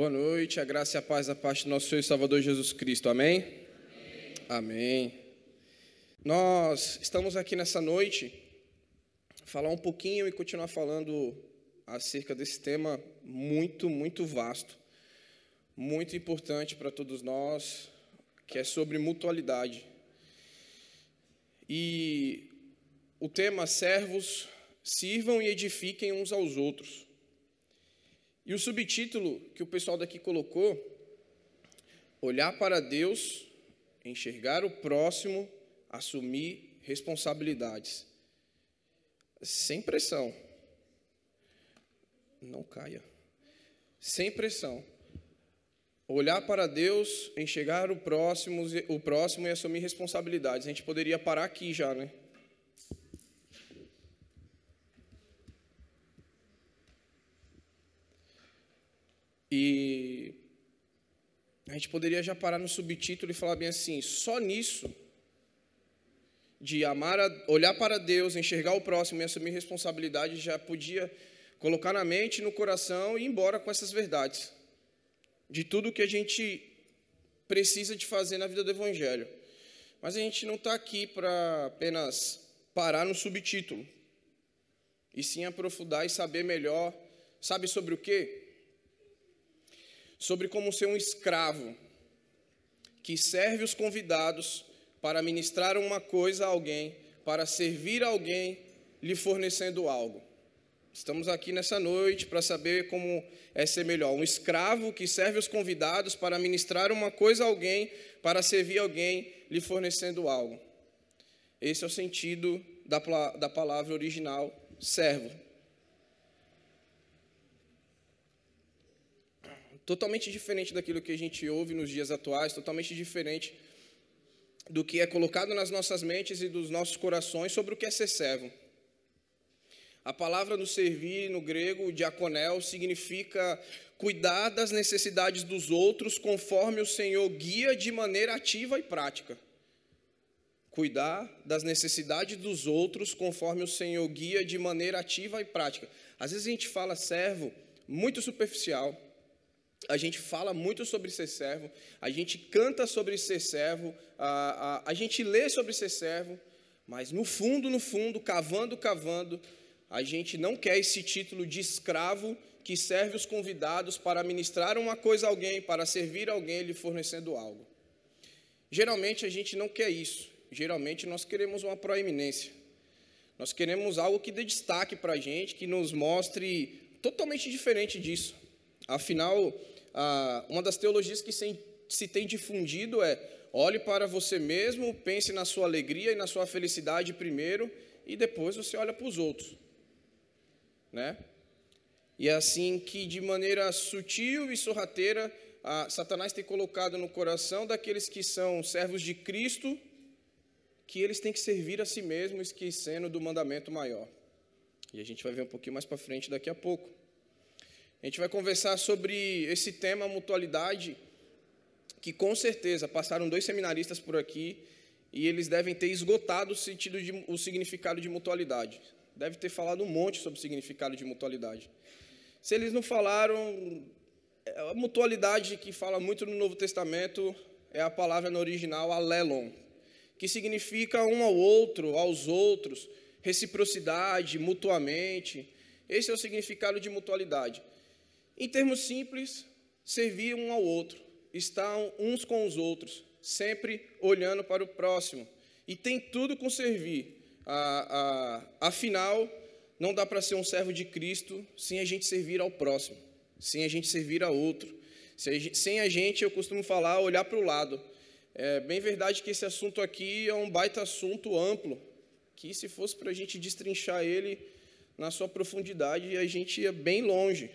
Boa noite, a graça e a paz da parte do nosso Senhor e Salvador Jesus Cristo. Amém? Amém. Amém. Nós estamos aqui nessa noite falar um pouquinho e continuar falando acerca desse tema muito, muito vasto, muito importante para todos nós, que é sobre mutualidade. E o tema servos sirvam e edifiquem uns aos outros. E o subtítulo que o pessoal daqui colocou, olhar para Deus, enxergar o próximo, assumir responsabilidades. Sem pressão. Não caia. Sem pressão. Olhar para Deus, enxergar o próximo, o próximo e assumir responsabilidades. A gente poderia parar aqui já, né? E a gente poderia já parar no subtítulo e falar bem assim: só nisso, de amar, a, olhar para Deus, enxergar o próximo e assumir responsabilidade, já podia colocar na mente no coração e ir embora com essas verdades, de tudo que a gente precisa de fazer na vida do Evangelho. Mas a gente não está aqui para apenas parar no subtítulo, e sim aprofundar e saber melhor. Sabe sobre o quê? Sobre como ser um escravo que serve os convidados para ministrar uma coisa a alguém, para servir alguém, lhe fornecendo algo. Estamos aqui nessa noite para saber como é ser melhor. Um escravo que serve os convidados para ministrar uma coisa a alguém, para servir alguém, lhe fornecendo algo. Esse é o sentido da, da palavra original, servo. Totalmente diferente daquilo que a gente ouve nos dias atuais, totalmente diferente do que é colocado nas nossas mentes e dos nossos corações sobre o que é ser servo. A palavra no servir, no grego, diaconel, significa cuidar das necessidades dos outros conforme o Senhor guia de maneira ativa e prática. Cuidar das necessidades dos outros conforme o Senhor guia de maneira ativa e prática. Às vezes a gente fala servo muito superficial, a gente fala muito sobre ser servo, a gente canta sobre ser servo, a, a, a gente lê sobre ser servo, mas no fundo, no fundo, cavando, cavando, a gente não quer esse título de escravo que serve os convidados para ministrar uma coisa a alguém, para servir alguém lhe fornecendo algo. Geralmente a gente não quer isso. Geralmente nós queremos uma proeminência. Nós queremos algo que dê destaque para a gente, que nos mostre totalmente diferente disso. Afinal, uma das teologias que se tem difundido é: olhe para você mesmo, pense na sua alegria e na sua felicidade primeiro, e depois você olha para os outros. Né? E é assim que, de maneira sutil e sorrateira, Satanás tem colocado no coração daqueles que são servos de Cristo que eles têm que servir a si mesmos, esquecendo do mandamento maior. E a gente vai ver um pouquinho mais para frente daqui a pouco. A gente vai conversar sobre esse tema mutualidade, que com certeza passaram dois seminaristas por aqui e eles devem ter esgotado o sentido de, o significado de mutualidade. Deve ter falado um monte sobre o significado de mutualidade. Se eles não falaram, é, a mutualidade que fala muito no Novo Testamento é a palavra no original alelon, que significa um ao outro, aos outros, reciprocidade, mutuamente. Esse é o significado de mutualidade. Em termos simples, servir um ao outro, estar uns com os outros, sempre olhando para o próximo. E tem tudo com servir. afinal, não dá para ser um servo de Cristo sem a gente servir ao próximo, sem a gente servir a outro. Sem a gente, eu costumo falar, olhar para o lado. É bem verdade que esse assunto aqui é um baita assunto amplo, que se fosse para a gente destrinchar ele na sua profundidade, a gente ia bem longe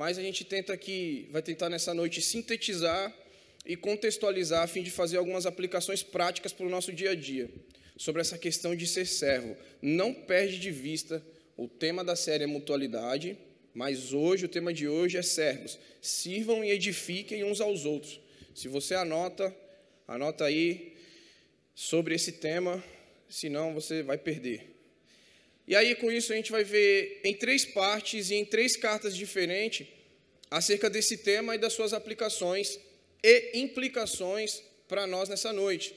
mas a gente tenta aqui, vai tentar nessa noite sintetizar e contextualizar a fim de fazer algumas aplicações práticas para o nosso dia a dia sobre essa questão de ser servo. Não perde de vista o tema da série é mutualidade, mas hoje o tema de hoje é servos. Sirvam e edifiquem uns aos outros. Se você anota, anota aí sobre esse tema, senão você vai perder. E aí, com isso, a gente vai ver em três partes e em três cartas diferentes acerca desse tema e das suas aplicações e implicações para nós nessa noite,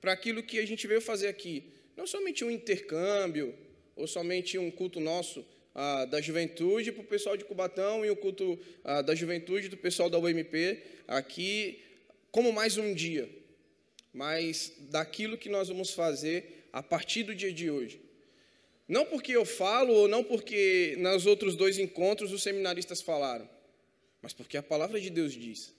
para aquilo que a gente veio fazer aqui. Não somente um intercâmbio, ou somente um culto nosso ah, da juventude para o pessoal de Cubatão e o culto ah, da juventude do pessoal da UMP aqui, como mais um dia, mas daquilo que nós vamos fazer a partir do dia de hoje. Não porque eu falo, ou não porque nos outros dois encontros os seminaristas falaram, mas porque a palavra de Deus diz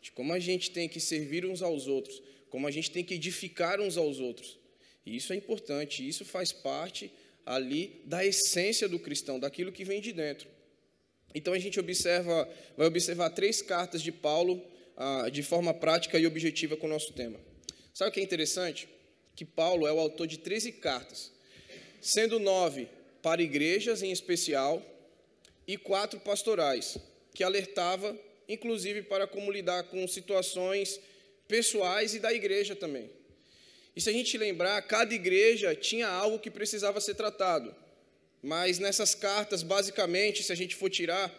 de como a gente tem que servir uns aos outros, como a gente tem que edificar uns aos outros. E isso é importante, isso faz parte ali da essência do cristão, daquilo que vem de dentro. Então a gente observa, vai observar três cartas de Paulo ah, de forma prática e objetiva com o nosso tema. Sabe o que é interessante? Que Paulo é o autor de 13 cartas, sendo nove para igrejas em especial e quatro pastorais, que alertava, inclusive, para como lidar com situações pessoais e da igreja também. E se a gente lembrar, cada igreja tinha algo que precisava ser tratado. Mas nessas cartas, basicamente, se a gente for tirar,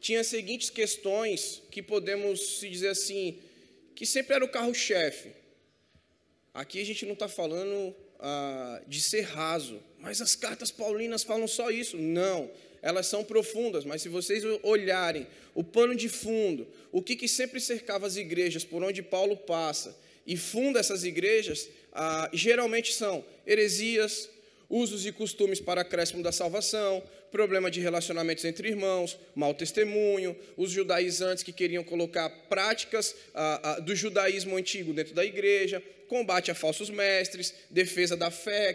tinha as seguintes questões que podemos se dizer assim, que sempre era o carro-chefe. Aqui a gente não está falando ah, de ser raso, mas as cartas paulinas falam só isso. Não, elas são profundas, mas se vocês olharem o pano de fundo, o que, que sempre cercava as igrejas por onde Paulo passa e funda essas igrejas, ah, geralmente são heresias, usos e costumes para acréscimo da salvação, problema de relacionamentos entre irmãos, mau testemunho, os judaizantes que queriam colocar práticas ah, ah, do judaísmo antigo dentro da igreja, combate a falsos mestres, defesa da fé,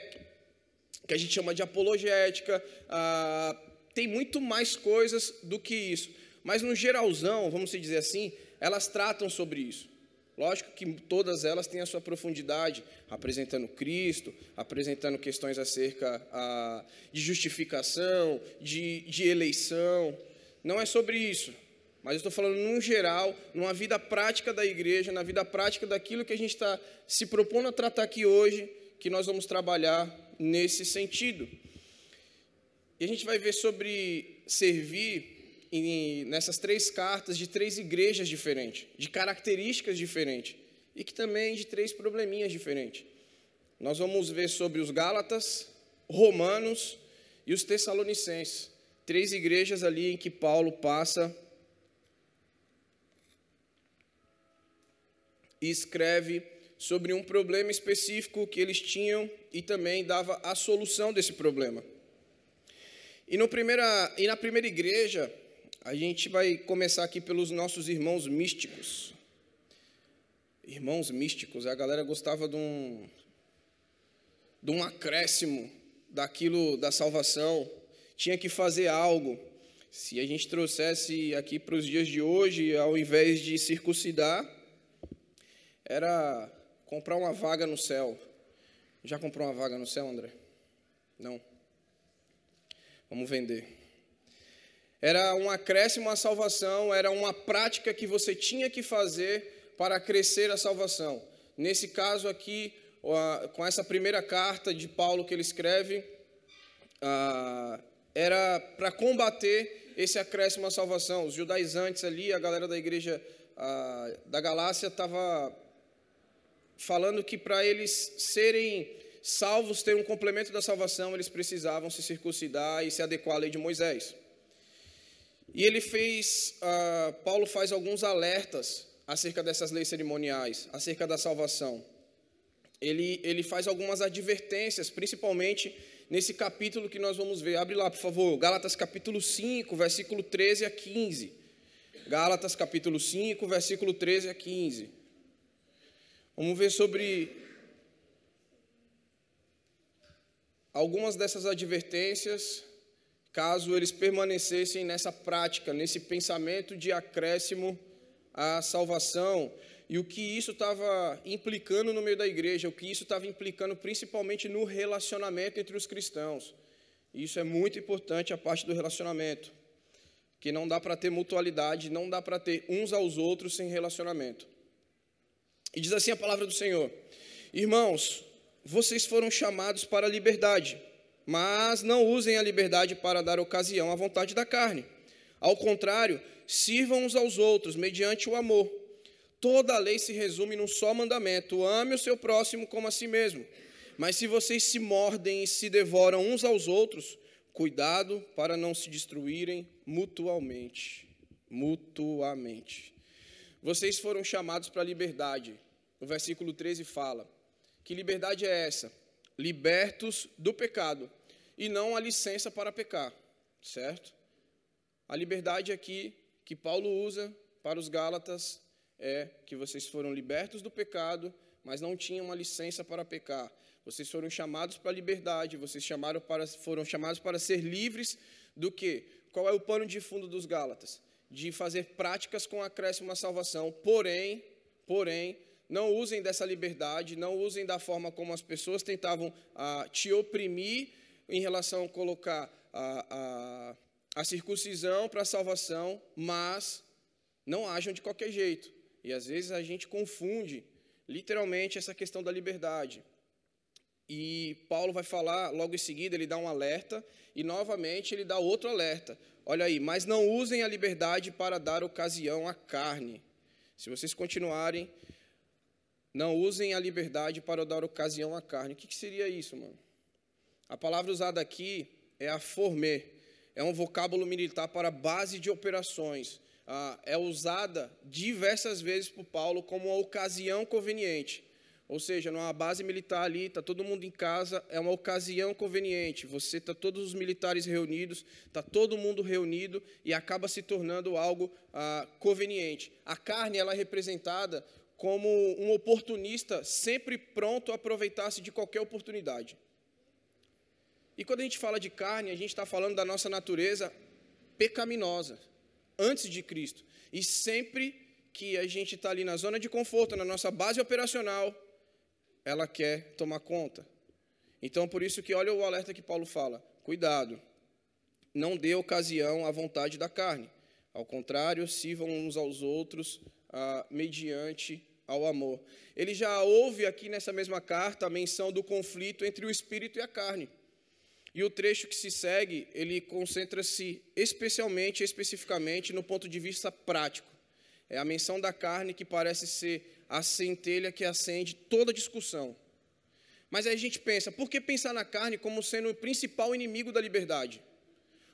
que a gente chama de apologética, ah, tem muito mais coisas do que isso. Mas no geralzão, vamos dizer assim, elas tratam sobre isso. Lógico que todas elas têm a sua profundidade, apresentando Cristo, apresentando questões acerca a, de justificação, de, de eleição. Não é sobre isso, mas eu estou falando num geral, numa vida prática da igreja, na vida prática daquilo que a gente está se propondo a tratar aqui hoje, que nós vamos trabalhar nesse sentido. E a gente vai ver sobre servir em, nessas três cartas de três igrejas diferentes, de características diferentes, e que também de três probleminhas diferentes. Nós vamos ver sobre os Gálatas, Romanos e os Tessalonicenses. Três igrejas ali em que Paulo passa e escreve sobre um problema específico que eles tinham e também dava a solução desse problema. E, no primeira, e na primeira igreja, a gente vai começar aqui pelos nossos irmãos místicos. Irmãos místicos, a galera gostava de um, de um acréscimo daquilo da salvação, tinha que fazer algo. Se a gente trouxesse aqui para os dias de hoje, ao invés de circuncidar, era comprar uma vaga no céu. Já comprou uma vaga no céu, André? Não. Vamos vender. Era um acréscimo à salvação, era uma prática que você tinha que fazer para crescer a salvação. Nesse caso aqui, com essa primeira carta de Paulo que ele escreve, era para combater esse acréscimo à salvação. Os judaizantes ali, a galera da igreja da Galácia estava falando que para eles serem salvos, ter um complemento da salvação, eles precisavam se circuncidar e se adequar à lei de Moisés. E ele fez, uh, Paulo faz alguns alertas acerca dessas leis cerimoniais, acerca da salvação. Ele, ele faz algumas advertências, principalmente nesse capítulo que nós vamos ver. Abre lá, por favor, Gálatas capítulo 5, versículo 13 a 15. Gálatas capítulo 5, versículo 13 a 15. Vamos ver sobre algumas dessas advertências caso eles permanecessem nessa prática, nesse pensamento de acréscimo à salvação, e o que isso estava implicando no meio da igreja, o que isso estava implicando principalmente no relacionamento entre os cristãos. Isso é muito importante a parte do relacionamento, que não dá para ter mutualidade, não dá para ter uns aos outros sem relacionamento. E diz assim a palavra do Senhor: Irmãos, vocês foram chamados para a liberdade mas não usem a liberdade para dar ocasião à vontade da carne. Ao contrário, sirvam uns aos outros mediante o amor. Toda a lei se resume num só mandamento: ame o seu próximo como a si mesmo. Mas se vocês se mordem e se devoram uns aos outros, cuidado para não se destruírem mutuamente. Mutuamente. Vocês foram chamados para a liberdade. O versículo 13 fala: Que liberdade é essa? Libertos do pecado e não a licença para pecar, certo? A liberdade aqui que Paulo usa para os Gálatas é que vocês foram libertos do pecado, mas não tinham uma licença para pecar. Vocês foram chamados para a liberdade, vocês chamaram para, foram chamados para ser livres do que? Qual é o pano de fundo dos Gálatas? De fazer práticas com acréscimo à salvação. Porém, porém, não usem dessa liberdade, não usem da forma como as pessoas tentavam ah, te oprimir em relação a colocar a, a, a circuncisão para a salvação, mas não ajam de qualquer jeito. E às vezes a gente confunde literalmente essa questão da liberdade. E Paulo vai falar logo em seguida, ele dá um alerta, e novamente ele dá outro alerta. Olha aí, mas não usem a liberdade para dar ocasião à carne. Se vocês continuarem, não usem a liberdade para dar ocasião à carne. O que, que seria isso, mano? A palavra usada aqui é a former. É um vocábulo militar para base de operações. Ah, é usada diversas vezes por Paulo como uma ocasião conveniente. Ou seja, numa base militar ali, está todo mundo em casa, é uma ocasião conveniente. Você está todos os militares reunidos, está todo mundo reunido e acaba se tornando algo ah, conveniente. A carne ela é representada como um oportunista sempre pronto a aproveitar-se de qualquer oportunidade. E quando a gente fala de carne, a gente está falando da nossa natureza pecaminosa, antes de Cristo. E sempre que a gente está ali na zona de conforto, na nossa base operacional, ela quer tomar conta. Então, por isso que olha o alerta que Paulo fala: cuidado, não dê ocasião à vontade da carne. Ao contrário, sirvam uns aos outros ah, mediante ao amor. Ele já ouve aqui nessa mesma carta a menção do conflito entre o espírito e a carne. E o trecho que se segue, ele concentra-se especialmente, especificamente no ponto de vista prático. É a menção da carne que parece ser a centelha que acende toda discussão. Mas aí a gente pensa, por que pensar na carne como sendo o principal inimigo da liberdade?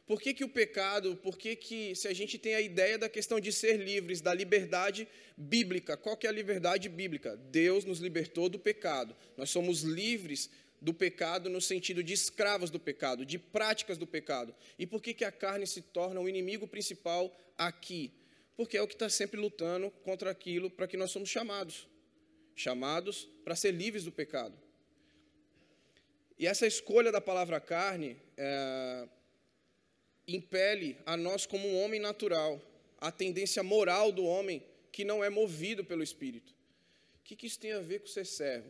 Por que, que o pecado, por que, que se a gente tem a ideia da questão de ser livres, da liberdade bíblica, qual que é a liberdade bíblica? Deus nos libertou do pecado. Nós somos livres do pecado no sentido de escravos do pecado, de práticas do pecado. E por que, que a carne se torna o inimigo principal aqui? Porque é o que está sempre lutando contra aquilo para que nós somos chamados chamados para ser livres do pecado. E essa escolha da palavra carne é, impele a nós, como um homem natural, a tendência moral do homem que não é movido pelo Espírito. O que, que isso tem a ver com ser servo?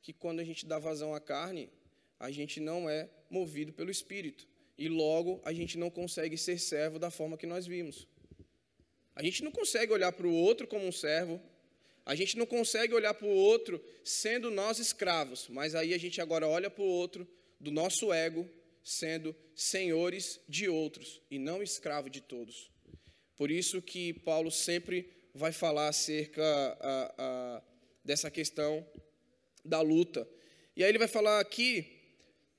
Que quando a gente dá vazão à carne, a gente não é movido pelo Espírito. E logo a gente não consegue ser servo da forma que nós vimos. A gente não consegue olhar para o outro como um servo, a gente não consegue olhar para o outro sendo nós escravos, mas aí a gente agora olha para o outro do nosso ego sendo senhores de outros e não escravo de todos. Por isso que Paulo sempre vai falar acerca a, a, dessa questão da luta. E aí ele vai falar aqui,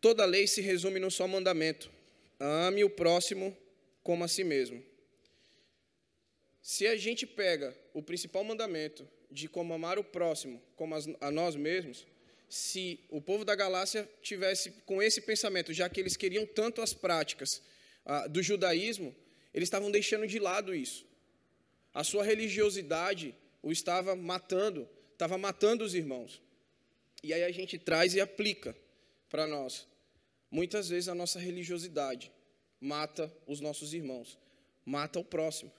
toda lei se resume num só mandamento: ame o próximo como a si mesmo. Se a gente pega o principal mandamento de como amar o próximo como a nós mesmos, se o povo da Galácia tivesse com esse pensamento, já que eles queriam tanto as práticas ah, do judaísmo, eles estavam deixando de lado isso. A sua religiosidade o estava matando, estava matando os irmãos. E aí a gente traz e aplica para nós. Muitas vezes a nossa religiosidade mata os nossos irmãos, mata o próximo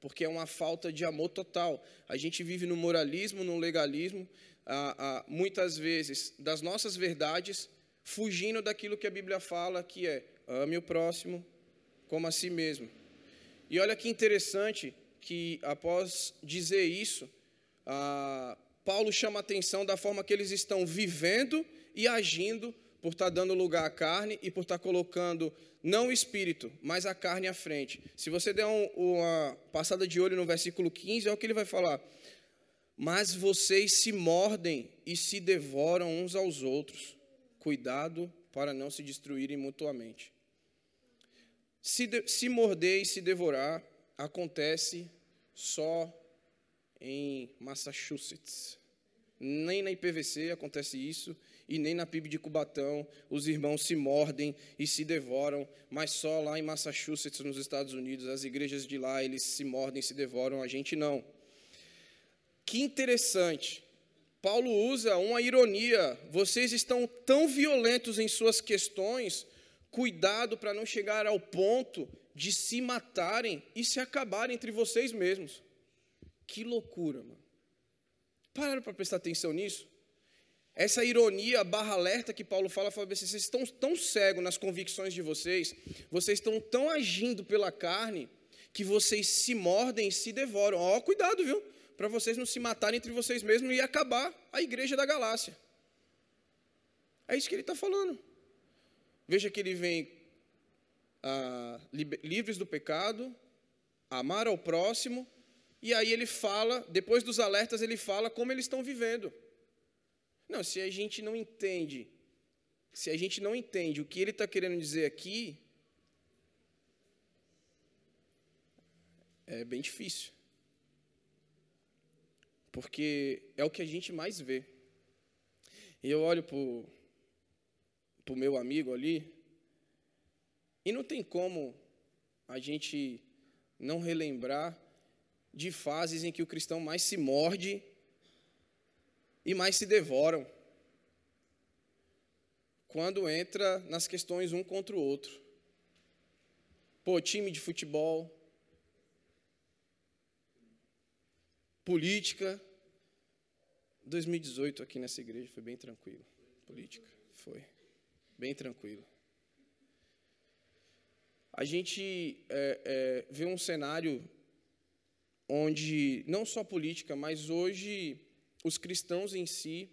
porque é uma falta de amor total. A gente vive no moralismo, no legalismo, muitas vezes das nossas verdades, fugindo daquilo que a Bíblia fala, que é ame o próximo como a si mesmo. E olha que interessante que após dizer isso, Paulo chama atenção da forma que eles estão vivendo e agindo por estar dando lugar à carne e por estar colocando não o espírito, mas a carne à frente. Se você der um, uma passada de olho no versículo 15, é o que ele vai falar. Mas vocês se mordem e se devoram uns aos outros. Cuidado para não se destruírem mutuamente. Se, de, se morder e se devorar acontece só em Massachusetts. Nem na IPVC acontece isso, e nem na PIB de Cubatão os irmãos se mordem e se devoram, mas só lá em Massachusetts, nos Estados Unidos, as igrejas de lá, eles se mordem e se devoram, a gente não. Que interessante. Paulo usa uma ironia. Vocês estão tão violentos em suas questões, cuidado para não chegar ao ponto de se matarem e se acabarem entre vocês mesmos. Que loucura, mano. Pararam para prestar atenção nisso? Essa ironia barra alerta que Paulo fala, fala assim, vocês estão tão cegos nas convicções de vocês, vocês estão tão agindo pela carne, que vocês se mordem e se devoram. Ó, oh, cuidado, viu? Para vocês não se matarem entre vocês mesmos e acabar a igreja da Galácia. É isso que ele está falando. Veja que ele vem ah, livres do pecado, amar ao próximo, e aí ele fala, depois dos alertas, ele fala como eles estão vivendo. Não, se a gente não entende, se a gente não entende o que ele está querendo dizer aqui, é bem difícil. Porque é o que a gente mais vê. E eu olho para o meu amigo ali, e não tem como a gente não relembrar de fases em que o cristão mais se morde e mais se devoram. Quando entra nas questões um contra o outro. Pô, time de futebol, política. 2018 aqui nessa igreja foi bem tranquilo. Política, foi. Bem tranquilo. A gente é, é, vê um cenário onde, não só política, mas hoje os cristãos em si,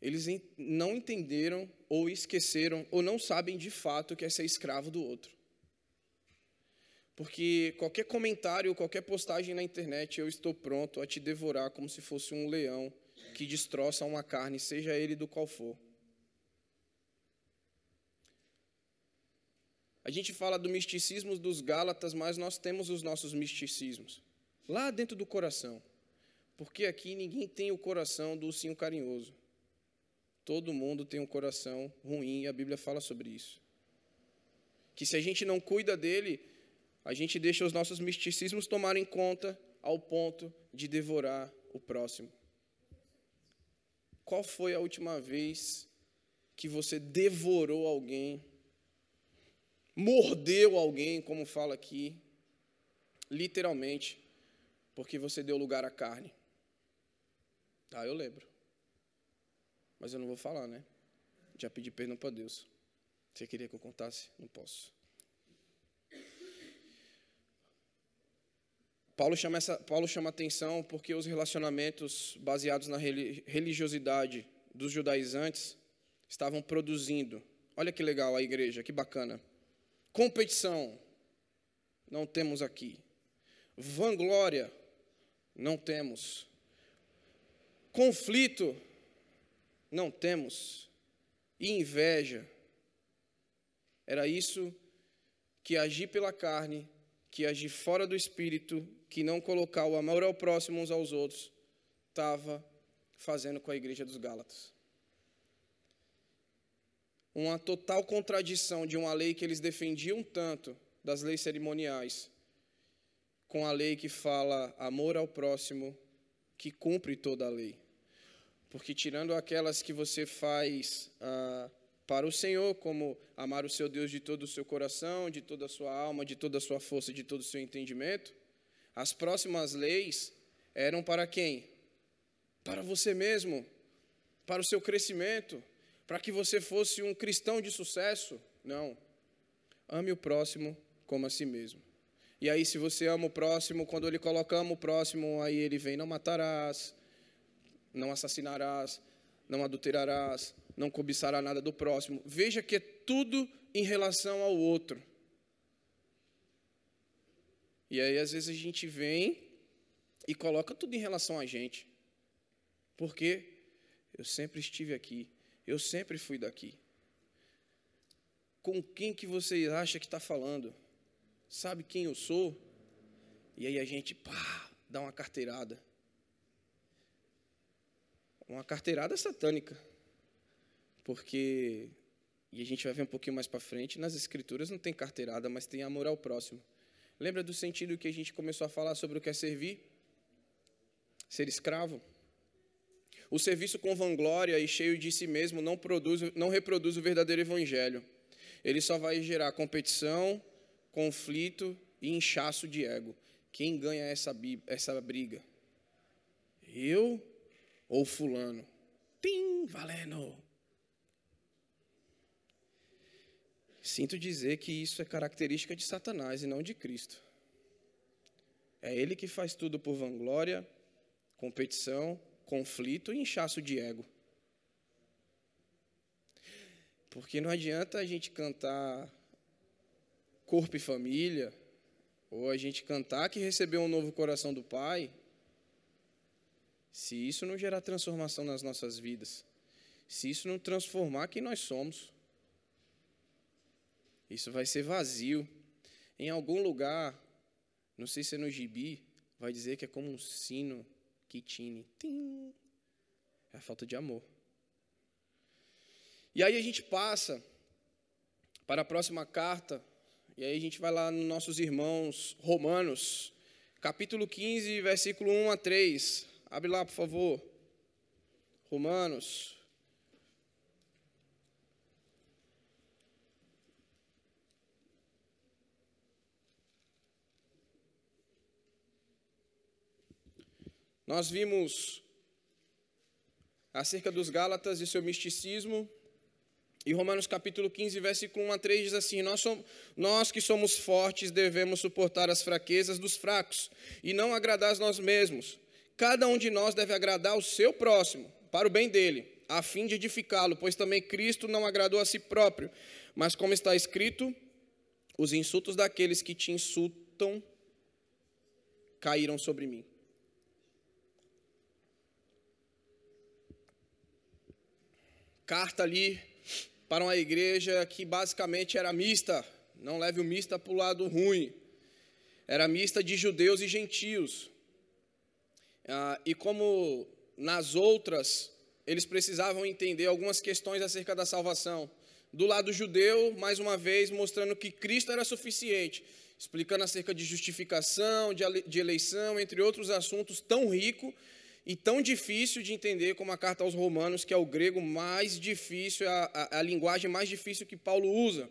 eles não entenderam ou esqueceram ou não sabem de fato que é ser escravo do outro. Porque qualquer comentário, qualquer postagem na internet, eu estou pronto a te devorar como se fosse um leão que destroça uma carne, seja ele do qual for. A gente fala do misticismo dos Gálatas, mas nós temos os nossos misticismos lá dentro do coração. Porque aqui ninguém tem o coração do ursinho carinhoso. Todo mundo tem um coração ruim e a Bíblia fala sobre isso. Que se a gente não cuida dele, a gente deixa os nossos misticismos tomarem conta ao ponto de devorar o próximo. Qual foi a última vez que você devorou alguém, mordeu alguém, como fala aqui, literalmente, porque você deu lugar à carne? Ah, eu lembro. Mas eu não vou falar, né? Já pedi perdão para Deus. Você queria que eu contasse? Não posso. Paulo chama, essa, Paulo chama atenção porque os relacionamentos baseados na religiosidade dos judaizantes estavam produzindo. Olha que legal a igreja, que bacana. Competição, não temos aqui. Vanglória, não temos. Conflito, não temos. E inveja. Era isso que agir pela carne, que agir fora do espírito, que não colocar o amor ao próximo uns aos outros, estava fazendo com a igreja dos Gálatas. Uma total contradição de uma lei que eles defendiam tanto, das leis cerimoniais, com a lei que fala amor ao próximo que cumpre toda a lei. Porque tirando aquelas que você faz ah, para o Senhor, como amar o seu Deus de todo o seu coração, de toda a sua alma, de toda a sua força, de todo o seu entendimento, as próximas leis eram para quem? Para você mesmo, para o seu crescimento, para que você fosse um cristão de sucesso. Não. Ame o próximo como a si mesmo. E aí, se você ama o próximo, quando ele coloca ama o próximo, aí ele vem: não matarás, não assassinarás, não adulterarás, não cobiçará nada do próximo. Veja que é tudo em relação ao outro. E aí, às vezes, a gente vem e coloca tudo em relação a gente. Porque eu sempre estive aqui, eu sempre fui daqui. Com quem que você acha que está falando? Sabe quem eu sou? E aí a gente, pá, dá uma carteirada. Uma carteirada satânica. Porque, e a gente vai ver um pouquinho mais para frente, nas escrituras não tem carteirada, mas tem amor ao próximo. Lembra do sentido que a gente começou a falar sobre o que é servir? Ser escravo. O serviço com vanglória e cheio de si mesmo não, produz, não reproduz o verdadeiro evangelho. Ele só vai gerar competição, conflito e inchaço de ego. Quem ganha essa, essa briga? Eu ou Fulano? Tim, valendo! Sinto dizer que isso é característica de Satanás e não de Cristo. É ele que faz tudo por vanglória, competição, conflito e inchaço de ego. Porque não adianta a gente cantar corpo e família, ou a gente cantar que recebeu um novo coração do Pai, se isso não gerar transformação nas nossas vidas, se isso não transformar quem nós somos. Isso vai ser vazio. Em algum lugar, não sei se é no gibi, vai dizer que é como um sino que tine. Tim. É a falta de amor. E aí a gente passa para a próxima carta, e aí a gente vai lá nos nossos irmãos romanos, capítulo 15, versículo 1 a 3. Abre lá, por favor. Romanos, Nós vimos acerca dos Gálatas e seu misticismo. E Romanos capítulo 15, versículo 1 a 3 diz assim: nós, somos, nós que somos fortes devemos suportar as fraquezas dos fracos e não agradar nós mesmos. Cada um de nós deve agradar o seu próximo, para o bem dele, a fim de edificá-lo, pois também Cristo não agradou a si próprio. Mas como está escrito, os insultos daqueles que te insultam caíram sobre mim. carta ali para uma igreja que basicamente era mista, não leve o mista para o lado ruim, era mista de judeus e gentios. Ah, e como nas outras, eles precisavam entender algumas questões acerca da salvação. Do lado judeu, mais uma vez, mostrando que Cristo era suficiente, explicando acerca de justificação, de eleição, entre outros assuntos tão rico e tão difícil de entender como a carta aos Romanos, que é o grego mais difícil, a, a, a linguagem mais difícil que Paulo usa.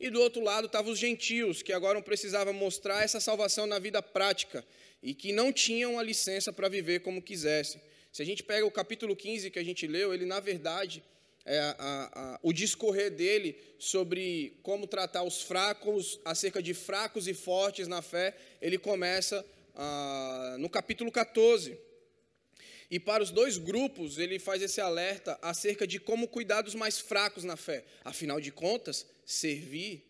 E do outro lado estavam os gentios, que agora precisavam mostrar essa salvação na vida prática e que não tinham a licença para viver como quisessem. Se a gente pega o capítulo 15 que a gente leu, ele na verdade, é a, a, o discorrer dele sobre como tratar os fracos, acerca de fracos e fortes na fé, ele começa ah, no capítulo 14. E para os dois grupos, ele faz esse alerta acerca de como cuidar dos mais fracos na fé. Afinal de contas, servir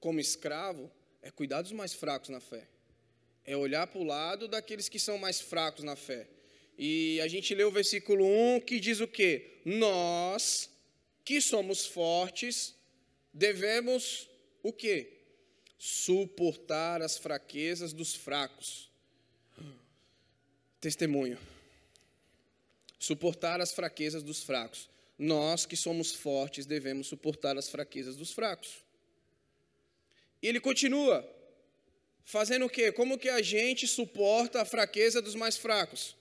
como escravo é cuidar dos mais fracos na fé. É olhar para o lado daqueles que são mais fracos na fé. E a gente lê o versículo 1 que diz o quê? Nós, que somos fortes, devemos o quê? Suportar as fraquezas dos fracos. Testemunho suportar as fraquezas dos fracos. Nós que somos fortes devemos suportar as fraquezas dos fracos. E ele continua fazendo o quê? Como que a gente suporta a fraqueza dos mais fracos?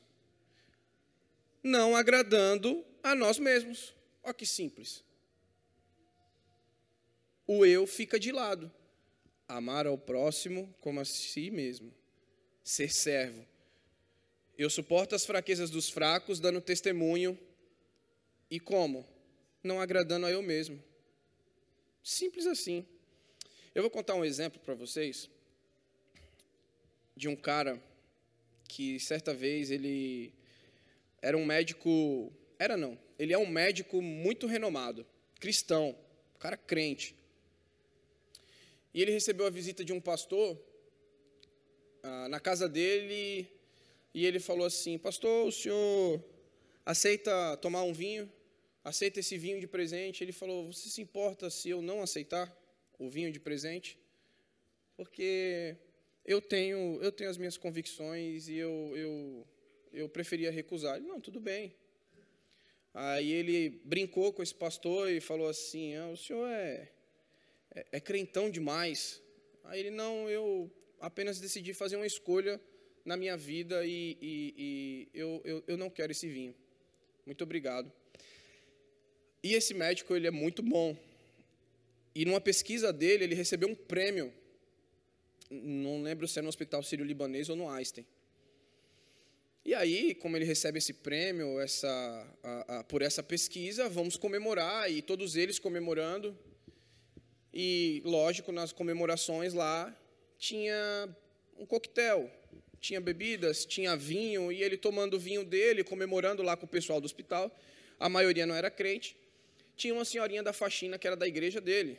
Não agradando a nós mesmos. Olha que simples. O eu fica de lado. Amar ao próximo como a si mesmo. Ser servo. Eu suporto as fraquezas dos fracos, dando testemunho. E como? Não agradando a eu mesmo. Simples assim. Eu vou contar um exemplo para vocês de um cara que certa vez ele era um médico, Era não. Ele é um médico muito renomado, cristão, cara crente. E ele recebeu a visita de um pastor ah, na casa dele e ele falou assim: Pastor, o senhor aceita tomar um vinho? Aceita esse vinho de presente? Ele falou: Você se importa se eu não aceitar o vinho de presente? Porque eu tenho, eu tenho as minhas convicções e eu, eu, eu preferia recusar. Ele, não, tudo bem. Aí ele brincou com esse pastor e falou assim: ah, o senhor é, é, é crentão demais. Aí ele, não, eu apenas decidi fazer uma escolha na minha vida e, e, e eu, eu, eu não quero esse vinho. Muito obrigado. E esse médico, ele é muito bom. E numa pesquisa dele, ele recebeu um prêmio. Não lembro se é no Hospital Sírio-Libanês ou no Einstein. E aí, como ele recebe esse prêmio essa, a, a, por essa pesquisa, vamos comemorar, e todos eles comemorando. E, lógico, nas comemorações lá, tinha um coquetel, tinha bebidas, tinha vinho, e ele tomando o vinho dele, comemorando lá com o pessoal do hospital. A maioria não era crente. Tinha uma senhorinha da faxina que era da igreja dele,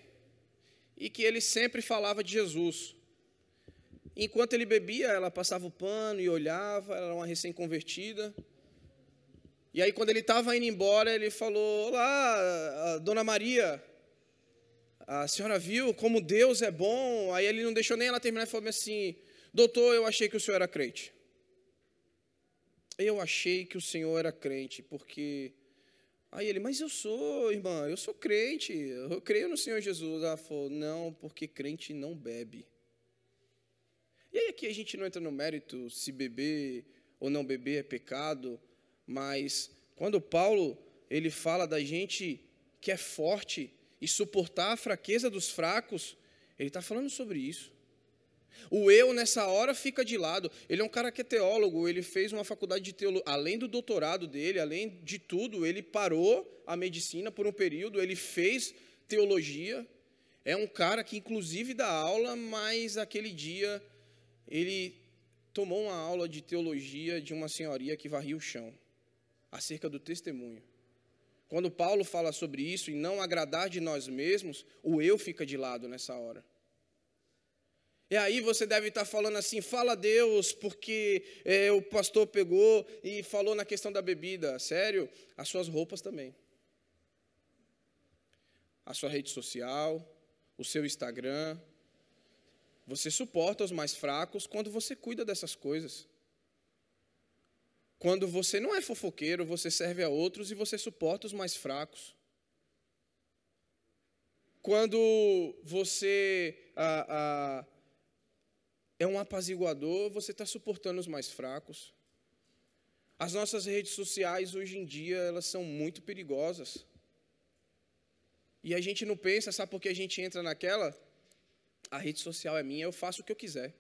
e que ele sempre falava de Jesus. Enquanto ele bebia, ela passava o pano e olhava, ela era uma recém-convertida. E aí, quando ele estava indo embora, ele falou: Olá, dona Maria, a senhora viu como Deus é bom? Aí ele não deixou nem ela terminar e falou assim: Doutor, eu achei que o senhor era crente. Eu achei que o senhor era crente, porque. Aí ele, mas eu sou, irmã, eu sou crente, eu creio no Senhor Jesus. Ela falou: Não, porque crente não bebe. E aí aqui a gente não entra no mérito se beber ou não beber é pecado, mas quando Paulo ele fala da gente que é forte e suportar a fraqueza dos fracos, ele está falando sobre isso. O eu, nessa hora, fica de lado. Ele é um cara que é teólogo, ele fez uma faculdade de teologia. Além do doutorado dele, além de tudo, ele parou a medicina por um período, ele fez teologia. É um cara que, inclusive, dá aula, mas aquele dia ele tomou uma aula de teologia de uma senhoria que varria o chão, acerca do testemunho. Quando Paulo fala sobre isso e não agradar de nós mesmos, o eu fica de lado nessa hora. E aí você deve estar falando assim, fala Deus, porque é, o pastor pegou e falou na questão da bebida. Sério, as suas roupas também. A sua rede social, o seu Instagram, você suporta os mais fracos quando você cuida dessas coisas. Quando você não é fofoqueiro, você serve a outros e você suporta os mais fracos. Quando você ah, ah, é um apaziguador, você está suportando os mais fracos. As nossas redes sociais hoje em dia elas são muito perigosas. E a gente não pensa, sabe por que a gente entra naquela? a rede social é minha, eu faço o que eu quiser.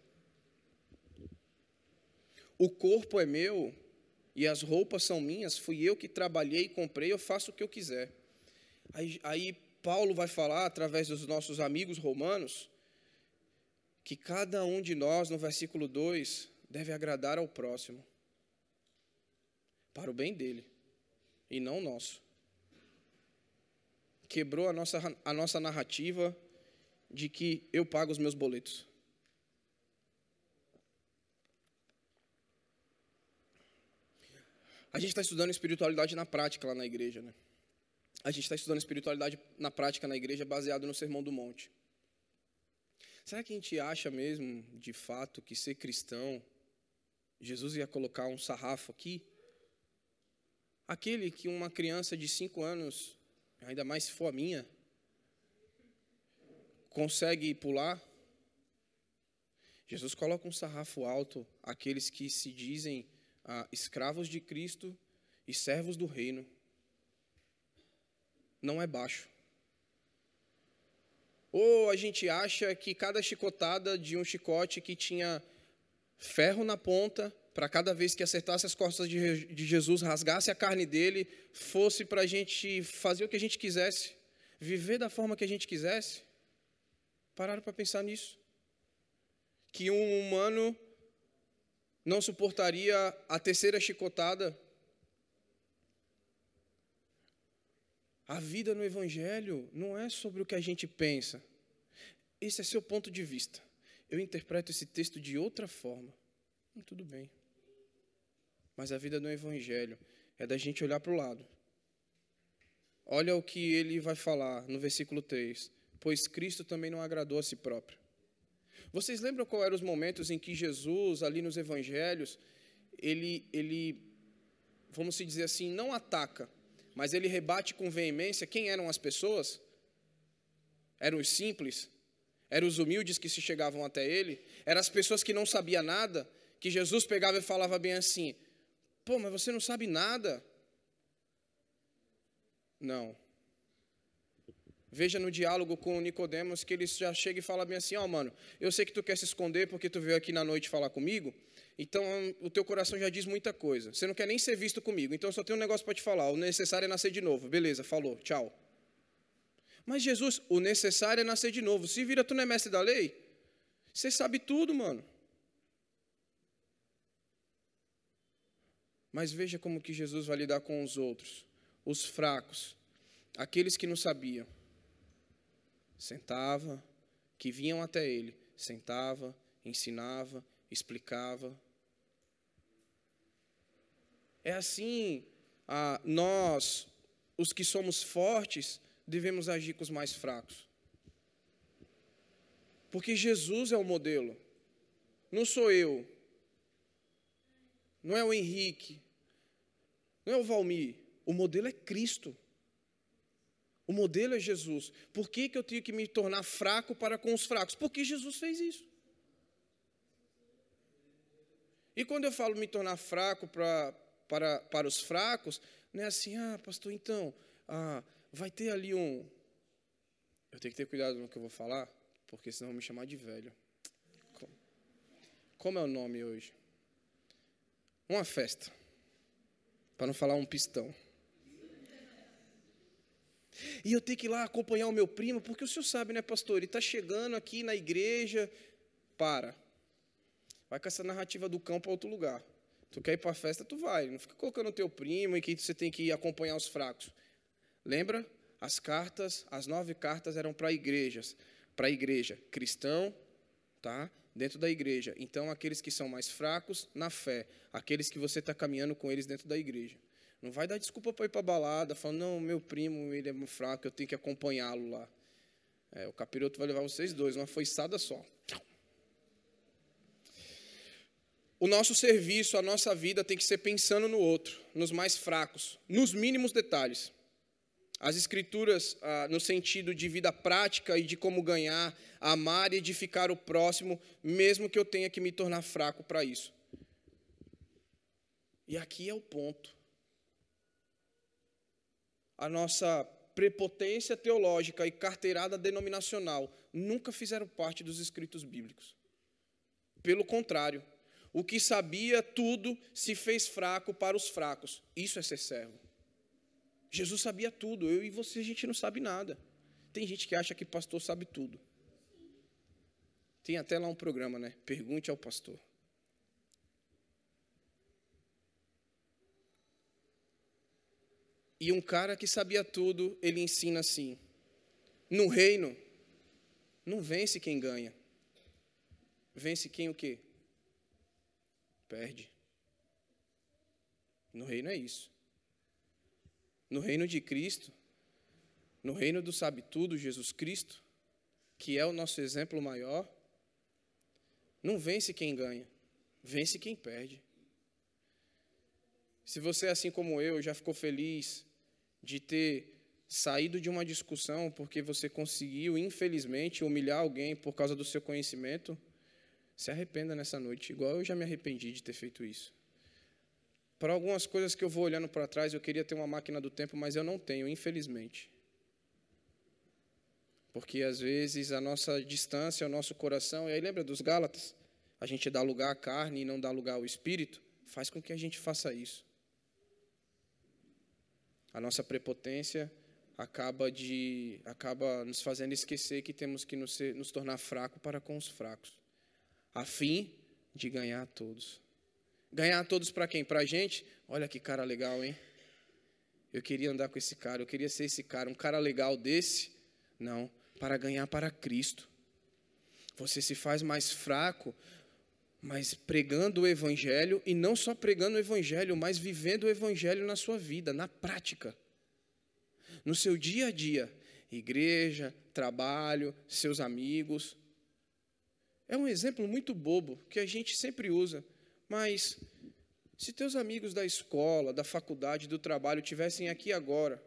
O corpo é meu e as roupas são minhas, fui eu que trabalhei e comprei, eu faço o que eu quiser. Aí, aí Paulo vai falar, através dos nossos amigos romanos, que cada um de nós, no versículo 2, deve agradar ao próximo, para o bem dele, e não nosso. Quebrou a nossa, a nossa narrativa de que eu pago os meus boletos. A gente está estudando espiritualidade na prática lá na igreja, né? A gente está estudando espiritualidade na prática na igreja baseado no Sermão do Monte. Será que a gente acha mesmo, de fato, que ser cristão, Jesus ia colocar um sarrafo aqui? Aquele que uma criança de cinco anos, ainda mais se for a minha, consegue pular? Jesus coloca um sarrafo alto àqueles que se dizem ah, escravos de Cristo e servos do reino. Não é baixo. Ou a gente acha que cada chicotada de um chicote que tinha ferro na ponta, para cada vez que acertasse as costas de, Jesus, rasgasse a carne dele, fosse para a gente fazer o que a gente quisesse, viver da forma que a gente quisesse? Pararam para pensar nisso? Que um humano não suportaria a terceira chicotada? A vida no Evangelho não é sobre o que a gente pensa. Esse é seu ponto de vista. Eu interpreto esse texto de outra forma. Hum, tudo bem. Mas a vida no Evangelho é da gente olhar para o lado. Olha o que ele vai falar no versículo 3. Pois Cristo também não agradou a si próprio. Vocês lembram qual eram os momentos em que Jesus, ali nos evangelhos, ele, ele, vamos dizer assim, não ataca, mas ele rebate com veemência quem eram as pessoas? Eram os simples? Eram os humildes que se chegavam até ele? Eram as pessoas que não sabiam nada? Que Jesus pegava e falava bem assim: Pô, mas você não sabe nada? Não. Veja no diálogo com Nicodemos que ele já chega e fala bem assim: Ó, oh, mano, eu sei que tu quer se esconder porque tu veio aqui na noite falar comigo, então o teu coração já diz muita coisa. Você não quer nem ser visto comigo, então eu só tenho um negócio para te falar: o necessário é nascer de novo. Beleza, falou, tchau. Mas Jesus, o necessário é nascer de novo. Se vira, tu não é mestre da lei? Você sabe tudo, mano. Mas veja como que Jesus vai lidar com os outros, os fracos, aqueles que não sabiam sentava, que vinham até ele, sentava, ensinava, explicava. É assim, ah, nós, os que somos fortes, devemos agir com os mais fracos. Porque Jesus é o modelo, não sou eu, não é o Henrique, não é o Valmir, o modelo é Cristo. O modelo é Jesus. Por que, que eu tenho que me tornar fraco para com os fracos? Porque Jesus fez isso. E quando eu falo me tornar fraco para, para, para os fracos, não é assim, ah, pastor, então, ah, vai ter ali um. Eu tenho que ter cuidado no que eu vou falar, porque senão vão me chamar de velho. Como é o nome hoje? Uma festa. Para não falar um pistão. E eu tenho que ir lá acompanhar o meu primo, porque o senhor sabe, né, pastor? Ele está chegando aqui na igreja. Para. Vai com essa narrativa do cão para outro lugar. Tu quer ir para a festa, tu vai. Não fica colocando teu primo e que você tem que acompanhar os fracos. Lembra? As cartas, as nove cartas eram para igrejas. Para a igreja cristão, tá? Dentro da igreja. Então, aqueles que são mais fracos na fé. Aqueles que você está caminhando com eles dentro da igreja. Não vai dar desculpa para ir para balada, falando, não, meu primo, ele é fraco, eu tenho que acompanhá-lo lá. É, o capiroto vai levar vocês dois, uma foiçada só. O nosso serviço, a nossa vida tem que ser pensando no outro, nos mais fracos, nos mínimos detalhes. As escrituras, ah, no sentido de vida prática e de como ganhar, amar e edificar o próximo, mesmo que eu tenha que me tornar fraco para isso. E aqui é o ponto a nossa prepotência teológica e carteirada denominacional nunca fizeram parte dos escritos bíblicos. Pelo contrário, o que sabia tudo se fez fraco para os fracos. Isso é ser servo. Jesus sabia tudo, eu e você a gente não sabe nada. Tem gente que acha que pastor sabe tudo. Tem até lá um programa, né? Pergunte ao pastor. E um cara que sabia tudo, ele ensina assim: no reino, não vence quem ganha. Vence quem o quê? Perde. No reino é isso. No reino de Cristo, no reino do sabe tudo, Jesus Cristo, que é o nosso exemplo maior, não vence quem ganha, vence quem perde. Se você, assim como eu, já ficou feliz de ter saído de uma discussão porque você conseguiu, infelizmente, humilhar alguém por causa do seu conhecimento, se arrependa nessa noite, igual eu já me arrependi de ter feito isso. Para algumas coisas que eu vou olhando para trás, eu queria ter uma máquina do tempo, mas eu não tenho, infelizmente. Porque às vezes a nossa distância, o nosso coração, e aí lembra dos Gálatas? A gente dá lugar à carne e não dá lugar ao espírito, faz com que a gente faça isso a nossa prepotência acaba de acaba nos fazendo esquecer que temos que nos, nos tornar fraco para com os fracos, a fim de ganhar a todos. Ganhar a todos para quem? Para a gente? Olha que cara legal, hein? Eu queria andar com esse cara, eu queria ser esse cara, um cara legal desse. Não, para ganhar para Cristo. Você se faz mais fraco, mas pregando o Evangelho, e não só pregando o Evangelho, mas vivendo o Evangelho na sua vida, na prática. No seu dia a dia, igreja, trabalho, seus amigos. É um exemplo muito bobo que a gente sempre usa, mas se teus amigos da escola, da faculdade, do trabalho tivessem aqui agora,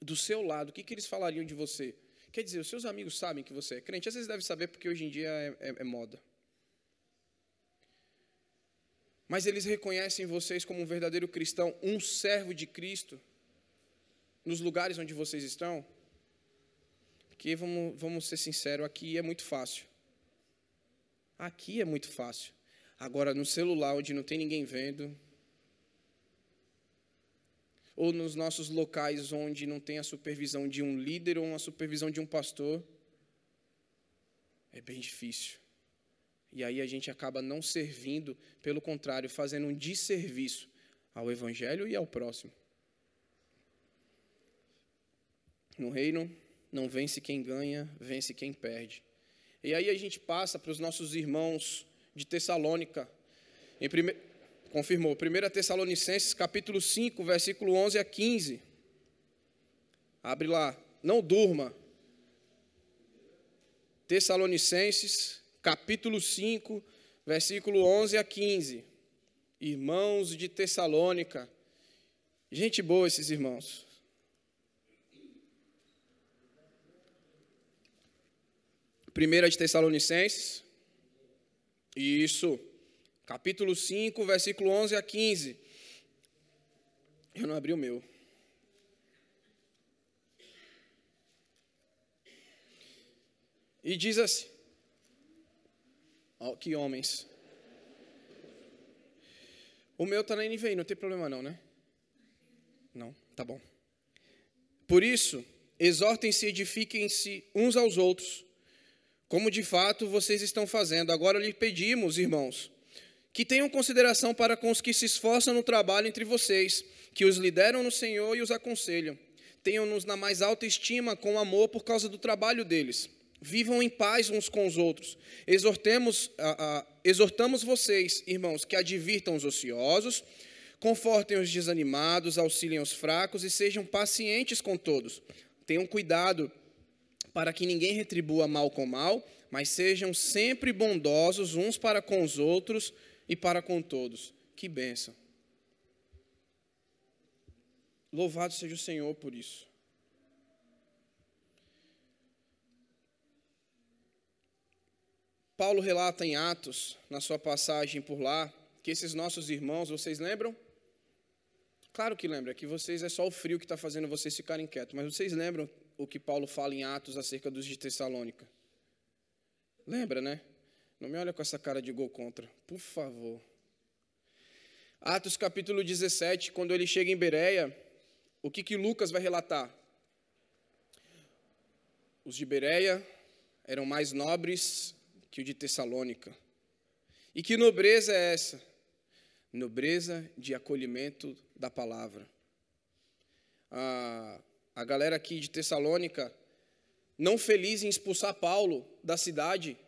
do seu lado, o que, que eles falariam de você? Quer dizer, os seus amigos sabem que você é crente? Às vezes devem saber porque hoje em dia é, é, é moda. Mas eles reconhecem vocês como um verdadeiro cristão, um servo de Cristo, nos lugares onde vocês estão? Porque, vamos, vamos ser sinceros, aqui é muito fácil. Aqui é muito fácil. Agora, no celular, onde não tem ninguém vendo, ou nos nossos locais onde não tem a supervisão de um líder ou uma supervisão de um pastor, é bem difícil. E aí a gente acaba não servindo, pelo contrário, fazendo um desserviço ao Evangelho e ao próximo. No reino, não vence quem ganha, vence quem perde. E aí a gente passa para os nossos irmãos de Tessalônica. Em prime... Confirmou, 1 Tessalonicenses, capítulo 5, versículo 11 a 15. Abre lá, não durma. Tessalonicenses, capítulo 5, versículo 11 a 15. Irmãos de Tessalônica. Gente boa esses irmãos. Primeira de Tessalonicenses, isso. Capítulo 5, versículo 11 a 15. Eu não abri o meu. E diz assim: oh, que homens. O meu está na NVI, não tem problema não, né? Não, tá bom. Por isso, exortem-se, edifiquem-se uns aos outros como de fato vocês estão fazendo. Agora lhe pedimos, irmãos, que tenham consideração para com os que se esforçam no trabalho entre vocês, que os lideram no Senhor e os aconselham. Tenham-nos na mais alta estima com amor por causa do trabalho deles. Vivam em paz uns com os outros. Exortemos, exortamos vocês, irmãos, que advirtam os ociosos, confortem os desanimados, auxiliem os fracos e sejam pacientes com todos. Tenham cuidado para que ninguém retribua mal com mal, mas sejam sempre bondosos uns para com os outros e para com todos. Que bênção. Louvado seja o Senhor por isso. Paulo relata em Atos, na sua passagem por lá, que esses nossos irmãos, vocês lembram? Claro que lembra, que vocês é só o frio que está fazendo vocês ficarem quietos, mas vocês lembram o que Paulo fala em Atos acerca dos de Tessalônica. Lembra, né? Não me olha com essa cara de gol contra, por favor. Atos capítulo 17, quando ele chega em Bereia, o que, que Lucas vai relatar? Os de Bereia eram mais nobres que o de Tessalônica. E que nobreza é essa? Nobreza de acolhimento da palavra. Ah, a galera aqui de Tessalônica, não feliz em expulsar Paulo da cidade,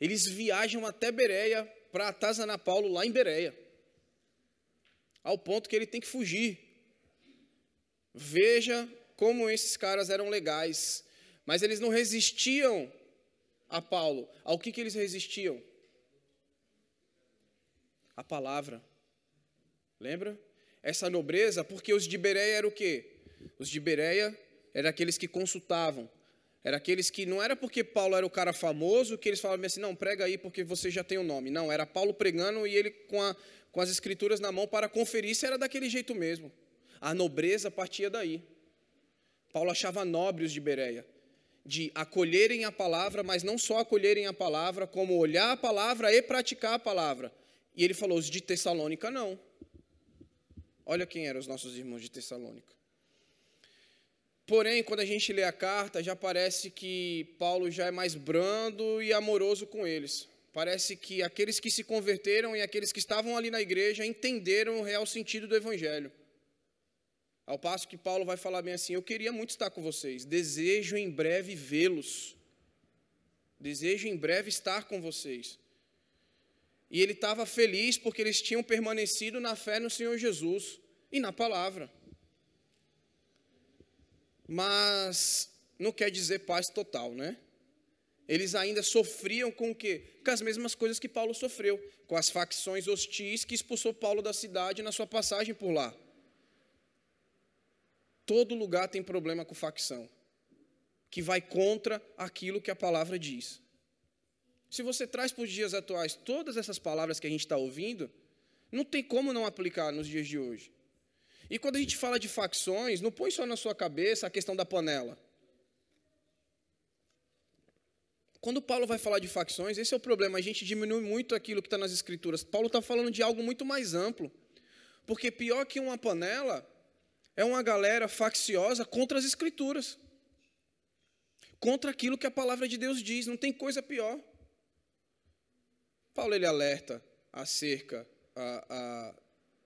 eles viajam até Bereia para atazanar Paulo lá em Bereia, ao ponto que ele tem que fugir. Veja como esses caras eram legais, mas eles não resistiam a Paulo. Ao que, que eles resistiam? A palavra. Lembra? Essa nobreza, porque os de Bereia eram o quê? Os de Bereia eram aqueles que consultavam. Era aqueles que não era porque Paulo era o cara famoso que eles falavam assim, não, prega aí porque você já tem o nome. Não, era Paulo pregando e ele com, a, com as escrituras na mão para conferir se era daquele jeito mesmo. A nobreza partia daí. Paulo achava nobre os de Bereia, de acolherem a palavra, mas não só acolherem a palavra, como olhar a palavra e praticar a palavra. E ele falou, os de Tessalônica não. Olha quem eram os nossos irmãos de Tessalônica. Porém, quando a gente lê a carta, já parece que Paulo já é mais brando e amoroso com eles. Parece que aqueles que se converteram e aqueles que estavam ali na igreja entenderam o real sentido do evangelho. Ao passo que Paulo vai falar bem assim: Eu queria muito estar com vocês, desejo em breve vê-los. Desejo em breve estar com vocês. E ele estava feliz porque eles tinham permanecido na fé no Senhor Jesus e na palavra. Mas não quer dizer paz total, né? Eles ainda sofriam com o quê? Com as mesmas coisas que Paulo sofreu, com as facções hostis que expulsou Paulo da cidade na sua passagem por lá. Todo lugar tem problema com facção, que vai contra aquilo que a palavra diz. Se você traz para os dias atuais todas essas palavras que a gente está ouvindo, não tem como não aplicar nos dias de hoje. E quando a gente fala de facções, não põe só na sua cabeça a questão da panela. Quando Paulo vai falar de facções, esse é o problema, a gente diminui muito aquilo que está nas escrituras. Paulo está falando de algo muito mais amplo. Porque pior que uma panela é uma galera facciosa contra as escrituras. Contra aquilo que a palavra de Deus diz, não tem coisa pior. Paulo ele alerta acerca a, a,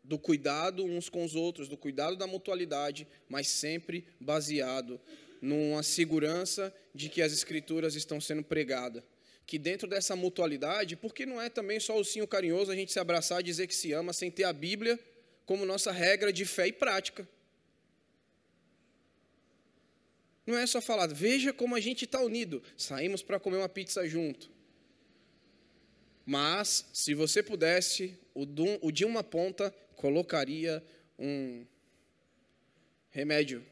do cuidado uns com os outros, do cuidado da mutualidade, mas sempre baseado numa segurança de que as escrituras estão sendo pregadas. Que dentro dessa mutualidade, porque não é também só o sim carinhoso a gente se abraçar e dizer que se ama sem ter a Bíblia como nossa regra de fé e prática. Não é só falar, veja como a gente está unido, saímos para comer uma pizza junto. Mas, se você pudesse, o de uma ponta colocaria um remédio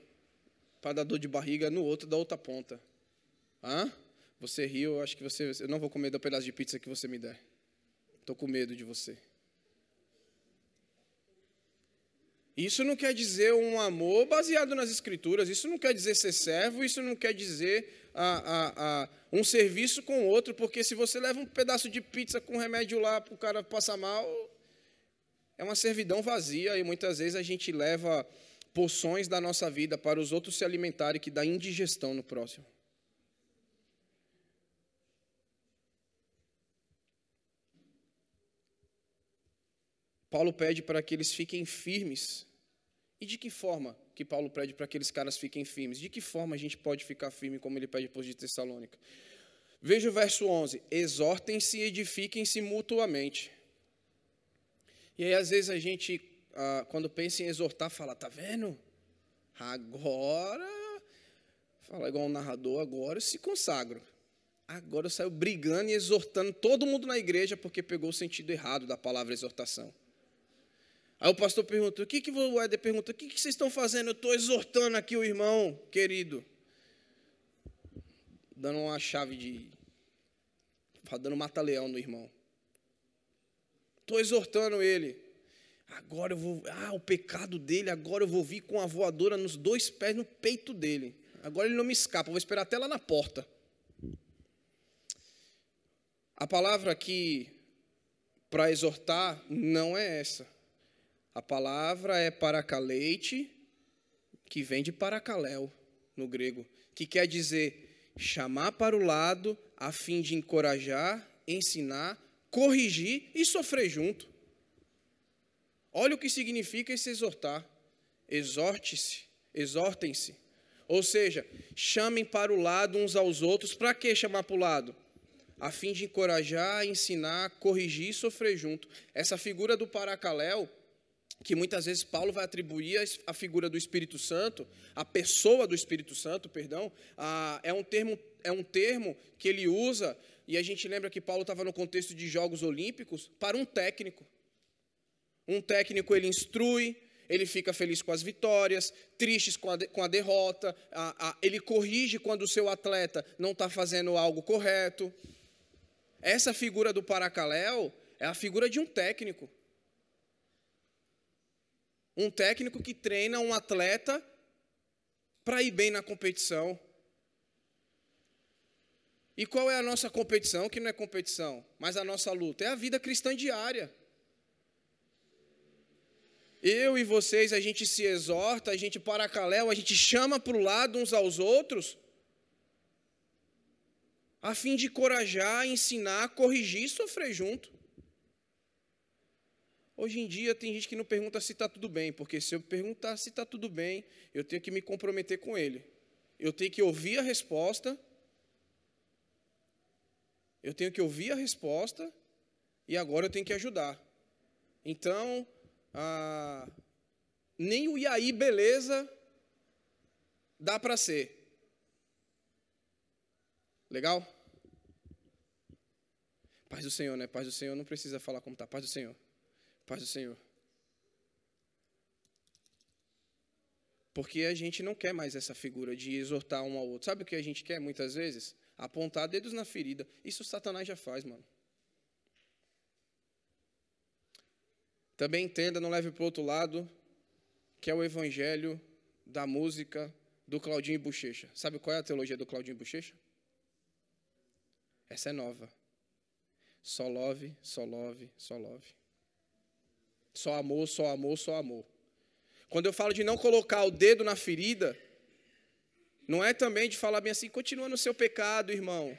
para dar dor de barriga no outro da outra ponta. Hã? Você riu, acho que você. Eu não vou comer do pedaço de pizza que você me der. Estou com medo de você. Isso não quer dizer um amor baseado nas escrituras, isso não quer dizer ser servo, isso não quer dizer um serviço com outro, porque se você leva um pedaço de pizza com remédio lá para o cara passar mal, é uma servidão vazia e muitas vezes a gente leva porções da nossa vida para os outros se alimentarem que dá indigestão no próximo. Paulo pede para que eles fiquem firmes. E de que forma que Paulo pede para que aqueles caras fiquem firmes? De que forma a gente pode ficar firme como ele pede para os de Tessalônica? Veja o verso 11: Exortem-se e edifiquem-se mutuamente. E aí, às vezes, a gente, ah, quando pensa em exortar, fala: tá vendo? Agora, fala igual um narrador, agora eu se consagro. Agora eu saio brigando e exortando todo mundo na igreja porque pegou o sentido errado da palavra exortação. Aí o pastor pergunta: o que, que o pergunta? O que, que vocês estão fazendo? Eu estou exortando aqui o irmão querido. Dando uma chave de. dando mata-leão no irmão. Estou exortando ele. Agora eu vou. Ah, o pecado dele, agora eu vou vir com a voadora nos dois pés no peito dele. Agora ele não me escapa, vou esperar até lá na porta. A palavra aqui para exortar não é essa. A palavra é paracaleite, que vem de paracaléu no grego, que quer dizer chamar para o lado a fim de encorajar, ensinar, corrigir e sofrer junto. Olha o que significa esse exortar. Exorte-se, exortem-se. Ou seja, chamem para o lado uns aos outros. Para que chamar para o lado? A fim de encorajar, ensinar, corrigir e sofrer junto. Essa figura do paracaléu que muitas vezes Paulo vai atribuir a figura do Espírito Santo, a pessoa do Espírito Santo, perdão, a, é, um termo, é um termo que ele usa, e a gente lembra que Paulo estava no contexto de Jogos Olímpicos, para um técnico. Um técnico ele instrui, ele fica feliz com as vitórias, triste com a, com a derrota, a, a, ele corrige quando o seu atleta não está fazendo algo correto. Essa figura do paracaléu é a figura de um técnico. Um técnico que treina um atleta para ir bem na competição. E qual é a nossa competição? Que não é competição, mas a nossa luta é a vida cristã diária. Eu e vocês, a gente se exorta, a gente para caléu, a gente chama para o lado uns aos outros, a fim de encorajar, ensinar, corrigir e sofrer junto. Hoje em dia tem gente que não pergunta se está tudo bem, porque se eu perguntar se está tudo bem, eu tenho que me comprometer com ele. Eu tenho que ouvir a resposta. Eu tenho que ouvir a resposta e agora eu tenho que ajudar. Então, ah, nem o Iaí beleza dá para ser. Legal? Paz do Senhor, né? Paz do Senhor não precisa falar como está. Paz do Senhor. Paz do Senhor. Porque a gente não quer mais essa figura de exortar um ao outro. Sabe o que a gente quer muitas vezes? Apontar dedos na ferida. Isso Satanás já faz, mano. Também entenda, não leve para o outro lado, que é o evangelho da música do Claudinho Bochecha. Sabe qual é a teologia do Claudinho Bochecha? Essa é nova. Só love, só love, só love. Só amor, só amor, só amor. Quando eu falo de não colocar o dedo na ferida, não é também de falar bem assim, continua no seu pecado, irmão.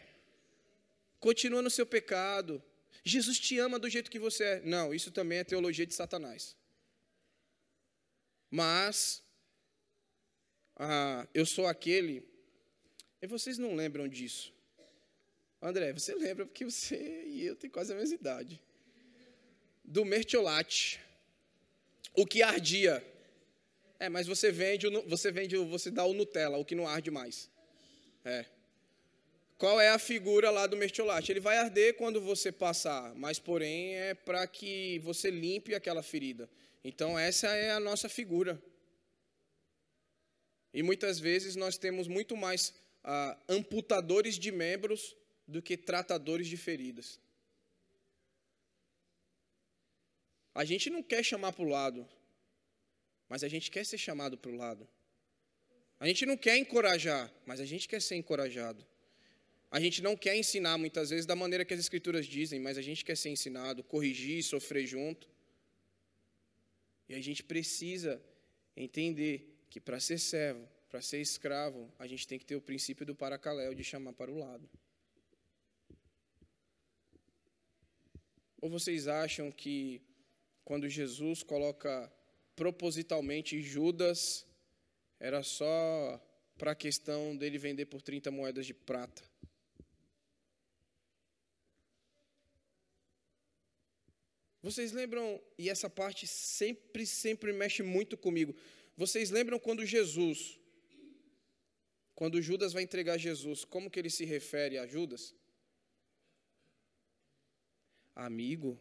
Continua no seu pecado. Jesus te ama do jeito que você é. Não, isso também é teologia de Satanás. Mas, ah, eu sou aquele. E vocês não lembram disso. André, você lembra porque você e eu tem quase a mesma idade. Do mertiolate. O que ardia. É, mas você vende, você vende, você dá o Nutella, o que não arde mais. É. Qual é a figura lá do mertiolate? Ele vai arder quando você passar, mas porém é para que você limpe aquela ferida. Então essa é a nossa figura. E muitas vezes nós temos muito mais ah, amputadores de membros do que tratadores de feridas. A gente não quer chamar para o lado, mas a gente quer ser chamado para o lado. A gente não quer encorajar, mas a gente quer ser encorajado. A gente não quer ensinar muitas vezes da maneira que as Escrituras dizem, mas a gente quer ser ensinado, corrigir, sofrer junto. E a gente precisa entender que para ser servo, para ser escravo, a gente tem que ter o princípio do paracaléu, de chamar para o lado. Ou vocês acham que quando Jesus coloca propositalmente Judas, era só para a questão dele vender por 30 moedas de prata? Vocês lembram, e essa parte sempre, sempre mexe muito comigo. Vocês lembram quando Jesus, quando Judas vai entregar Jesus, como que ele se refere a Judas? Amigo,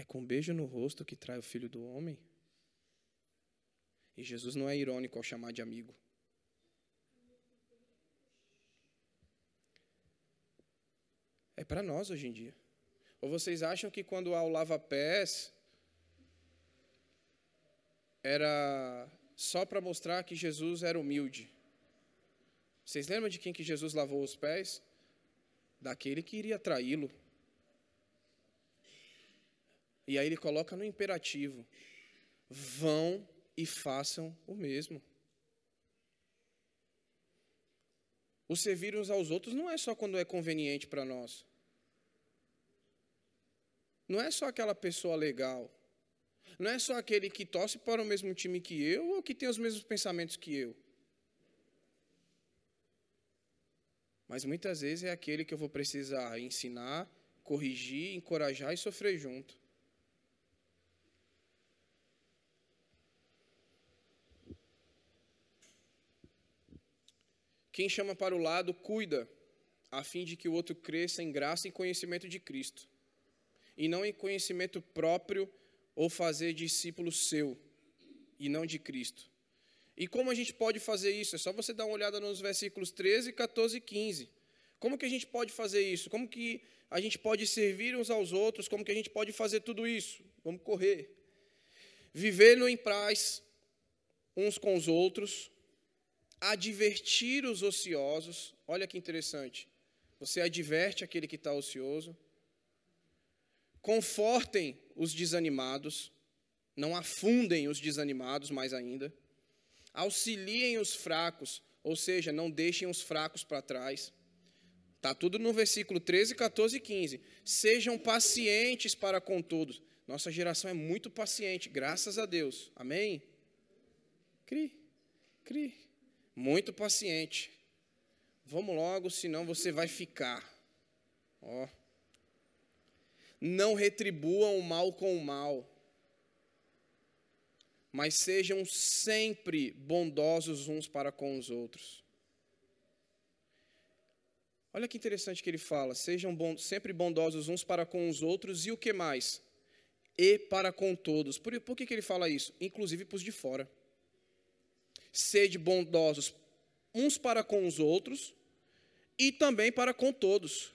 é com um beijo no rosto que trai o filho do homem? E Jesus não é irônico ao chamar de amigo. É para nós hoje em dia. Ou vocês acham que quando há o lava-pés era só para mostrar que Jesus era humilde? Vocês lembram de quem que Jesus lavou os pés? Daquele que iria traí-lo. E aí ele coloca no imperativo: vão e façam o mesmo. O servir uns aos outros não é só quando é conveniente para nós. Não é só aquela pessoa legal. Não é só aquele que torce para o mesmo time que eu ou que tem os mesmos pensamentos que eu. Mas muitas vezes é aquele que eu vou precisar ensinar, corrigir, encorajar e sofrer junto. Quem chama para o lado, cuida, a fim de que o outro cresça em graça e conhecimento de Cristo e não em conhecimento próprio ou fazer discípulo seu e não de Cristo. E como a gente pode fazer isso? É só você dar uma olhada nos versículos 13, 14 e 15. Como que a gente pode fazer isso? Como que a gente pode servir uns aos outros? Como que a gente pode fazer tudo isso? Vamos correr. Vivendo em paz uns com os outros, advertir os ociosos. Olha que interessante. Você adverte aquele que está ocioso confortem os desanimados, não afundem os desanimados mais ainda, auxiliem os fracos, ou seja, não deixem os fracos para trás. Está tudo no versículo 13, 14 e 15. Sejam pacientes para com todos. Nossa geração é muito paciente, graças a Deus. Amém? Cri, cri. Muito paciente. Vamos logo, senão você vai ficar. Ó. Não retribuam o mal com o mal, mas sejam sempre bondosos uns para com os outros. Olha que interessante que ele fala: sejam sempre bondosos uns para com os outros e o que mais? E para com todos. Por, por que, que ele fala isso? Inclusive para os de fora. Sede bondosos uns para com os outros e também para com todos.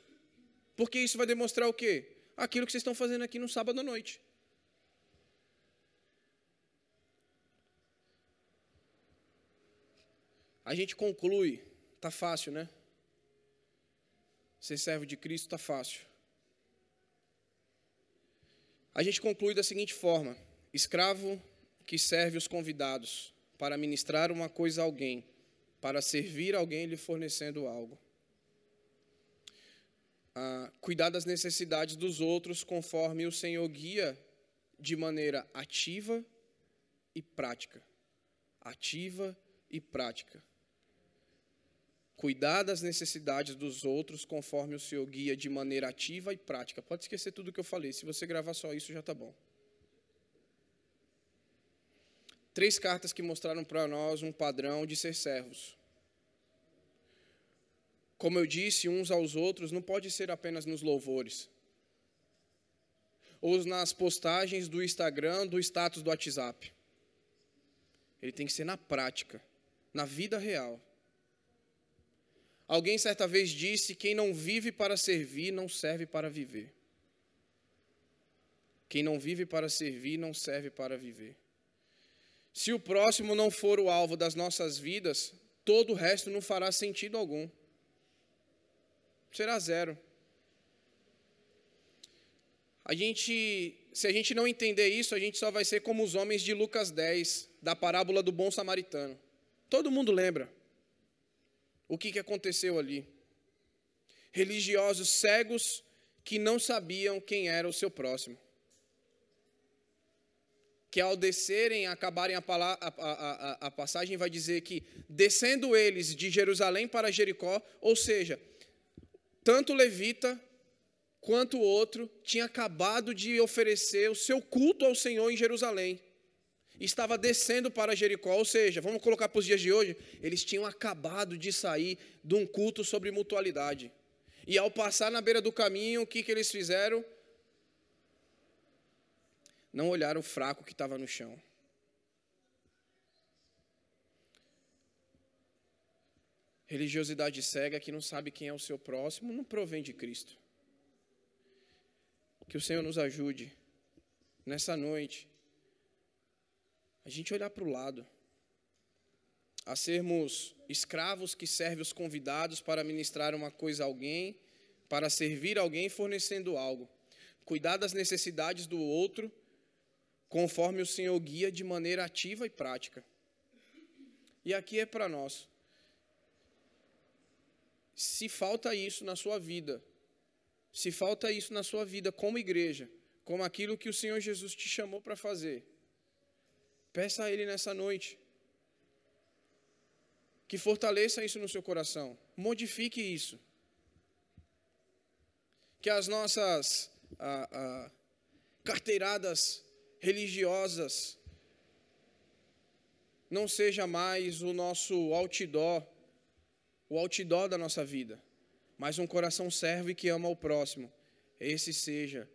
Porque isso vai demonstrar o quê? Aquilo que vocês estão fazendo aqui no sábado à noite. A gente conclui, tá fácil, né? Ser servo de Cristo tá fácil. A gente conclui da seguinte forma: escravo que serve os convidados para ministrar uma coisa a alguém, para servir alguém lhe fornecendo algo a cuidar das necessidades dos outros conforme o Senhor guia de maneira ativa e prática. Ativa e prática. Cuidar das necessidades dos outros conforme o Senhor guia de maneira ativa e prática. Pode esquecer tudo que eu falei, se você gravar só isso já está bom. Três cartas que mostraram para nós um padrão de ser servos. Como eu disse, uns aos outros, não pode ser apenas nos louvores. Ou nas postagens do Instagram, do status do WhatsApp. Ele tem que ser na prática, na vida real. Alguém certa vez disse: quem não vive para servir, não serve para viver. Quem não vive para servir, não serve para viver. Se o próximo não for o alvo das nossas vidas, todo o resto não fará sentido algum será zero. A gente, se a gente não entender isso, a gente só vai ser como os homens de Lucas 10, da parábola do bom samaritano. Todo mundo lembra o que, que aconteceu ali. Religiosos cegos que não sabiam quem era o seu próximo. Que ao descerem, acabarem a, a, a, a passagem, vai dizer que descendo eles de Jerusalém para Jericó, ou seja, tanto levita quanto o outro tinha acabado de oferecer o seu culto ao Senhor em Jerusalém. Estava descendo para Jericó, ou seja, vamos colocar para os dias de hoje, eles tinham acabado de sair de um culto sobre mutualidade. E ao passar na beira do caminho, o que, que eles fizeram? Não olharam o fraco que estava no chão. Religiosidade cega que não sabe quem é o seu próximo não provém de Cristo. Que o Senhor nos ajude nessa noite a gente olhar para o lado, a sermos escravos que servem os convidados para ministrar uma coisa a alguém, para servir alguém fornecendo algo, cuidar das necessidades do outro, conforme o Senhor guia de maneira ativa e prática. E aqui é para nós. Se falta isso na sua vida, se falta isso na sua vida como igreja, como aquilo que o Senhor Jesus te chamou para fazer, peça a Ele nessa noite. Que fortaleça isso no seu coração. Modifique isso. Que as nossas ah, ah, carteiradas religiosas não seja mais o nosso outdoor o outdoor da nossa vida, mas um coração servo e que ama o próximo. Esse seja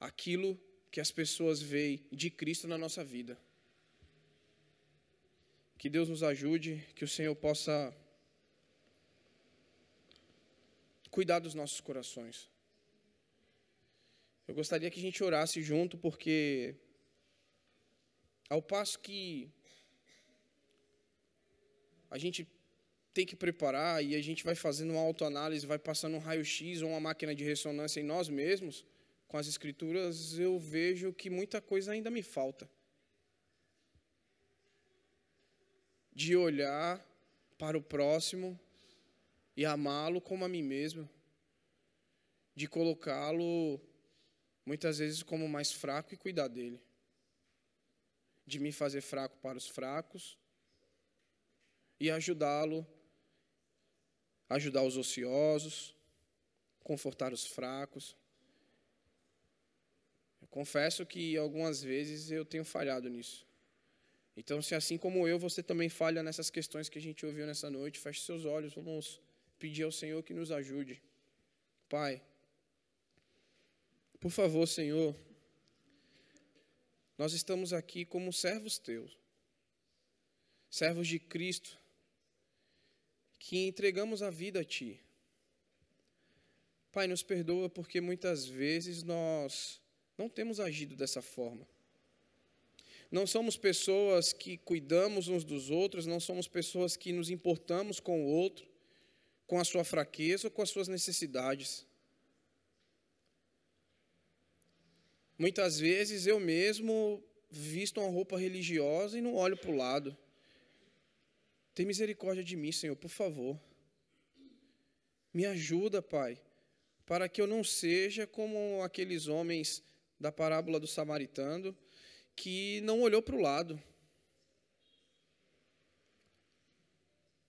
aquilo que as pessoas veem de Cristo na nossa vida. Que Deus nos ajude, que o Senhor possa cuidar dos nossos corações. Eu gostaria que a gente orasse junto, porque ao passo que a gente tem que preparar e a gente vai fazendo uma autoanálise, vai passando um raio-x ou uma máquina de ressonância em nós mesmos, com as escrituras, eu vejo que muita coisa ainda me falta. De olhar para o próximo e amá-lo como a mim mesmo, de colocá-lo muitas vezes como mais fraco e cuidar dele. De me fazer fraco para os fracos e ajudá-lo, ajudar os ociosos, confortar os fracos. Eu confesso que algumas vezes eu tenho falhado nisso. Então, se assim como eu, você também falha nessas questões que a gente ouviu nessa noite, feche seus olhos, vamos pedir ao Senhor que nos ajude. Pai, por favor, Senhor, nós estamos aqui como servos teus, servos de Cristo, que entregamos a vida a Ti. Pai, nos perdoa porque muitas vezes nós não temos agido dessa forma. Não somos pessoas que cuidamos uns dos outros, não somos pessoas que nos importamos com o outro, com a sua fraqueza ou com as suas necessidades. Muitas vezes eu mesmo visto uma roupa religiosa e não olho para o lado. Tem misericórdia de mim, Senhor, por favor. Me ajuda, Pai, para que eu não seja como aqueles homens da parábola do samaritano que não olhou para o lado.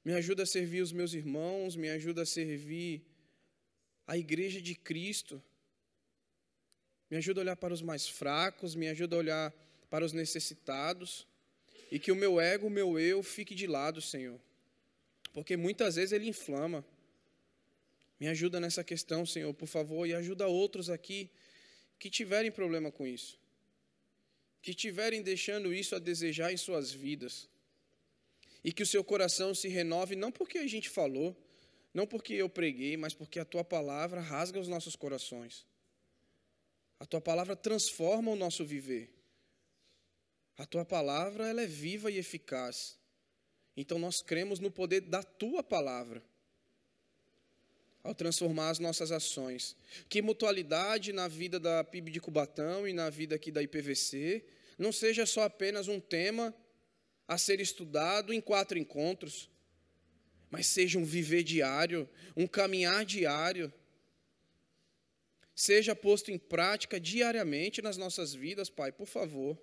Me ajuda a servir os meus irmãos, me ajuda a servir a igreja de Cristo. Me ajuda a olhar para os mais fracos, me ajuda a olhar para os necessitados. E que o meu ego, o meu eu, fique de lado, Senhor. Porque muitas vezes ele inflama. Me ajuda nessa questão, Senhor, por favor, e ajuda outros aqui que tiverem problema com isso que estiverem deixando isso a desejar em suas vidas. E que o seu coração se renove, não porque a gente falou, não porque eu preguei, mas porque a tua palavra rasga os nossos corações. A tua palavra transforma o nosso viver. A tua palavra ela é viva e eficaz. Então nós cremos no poder da tua palavra ao transformar as nossas ações. Que mutualidade na vida da PIB de Cubatão e na vida aqui da IPVC não seja só apenas um tema a ser estudado em quatro encontros, mas seja um viver diário, um caminhar diário. Seja posto em prática diariamente nas nossas vidas, Pai, por favor.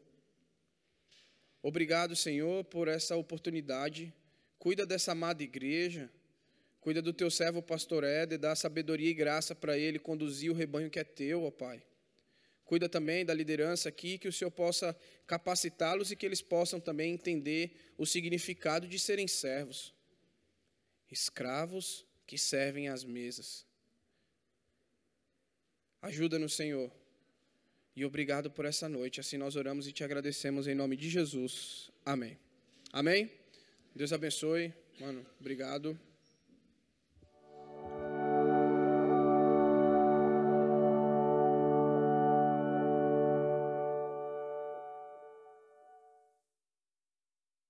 Obrigado, Senhor, por essa oportunidade. Cuida dessa amada igreja. Cuida do teu servo, pastor Éder, dá sabedoria e graça para ele conduzir o rebanho que é teu, ó Pai. Cuida também da liderança aqui, que o Senhor possa capacitá-los e que eles possam também entender o significado de serem servos, escravos que servem às mesas. Ajuda-nos, Senhor. E obrigado por essa noite. Assim nós oramos e te agradecemos em nome de Jesus. Amém. Amém. Deus abençoe. Mano, obrigado.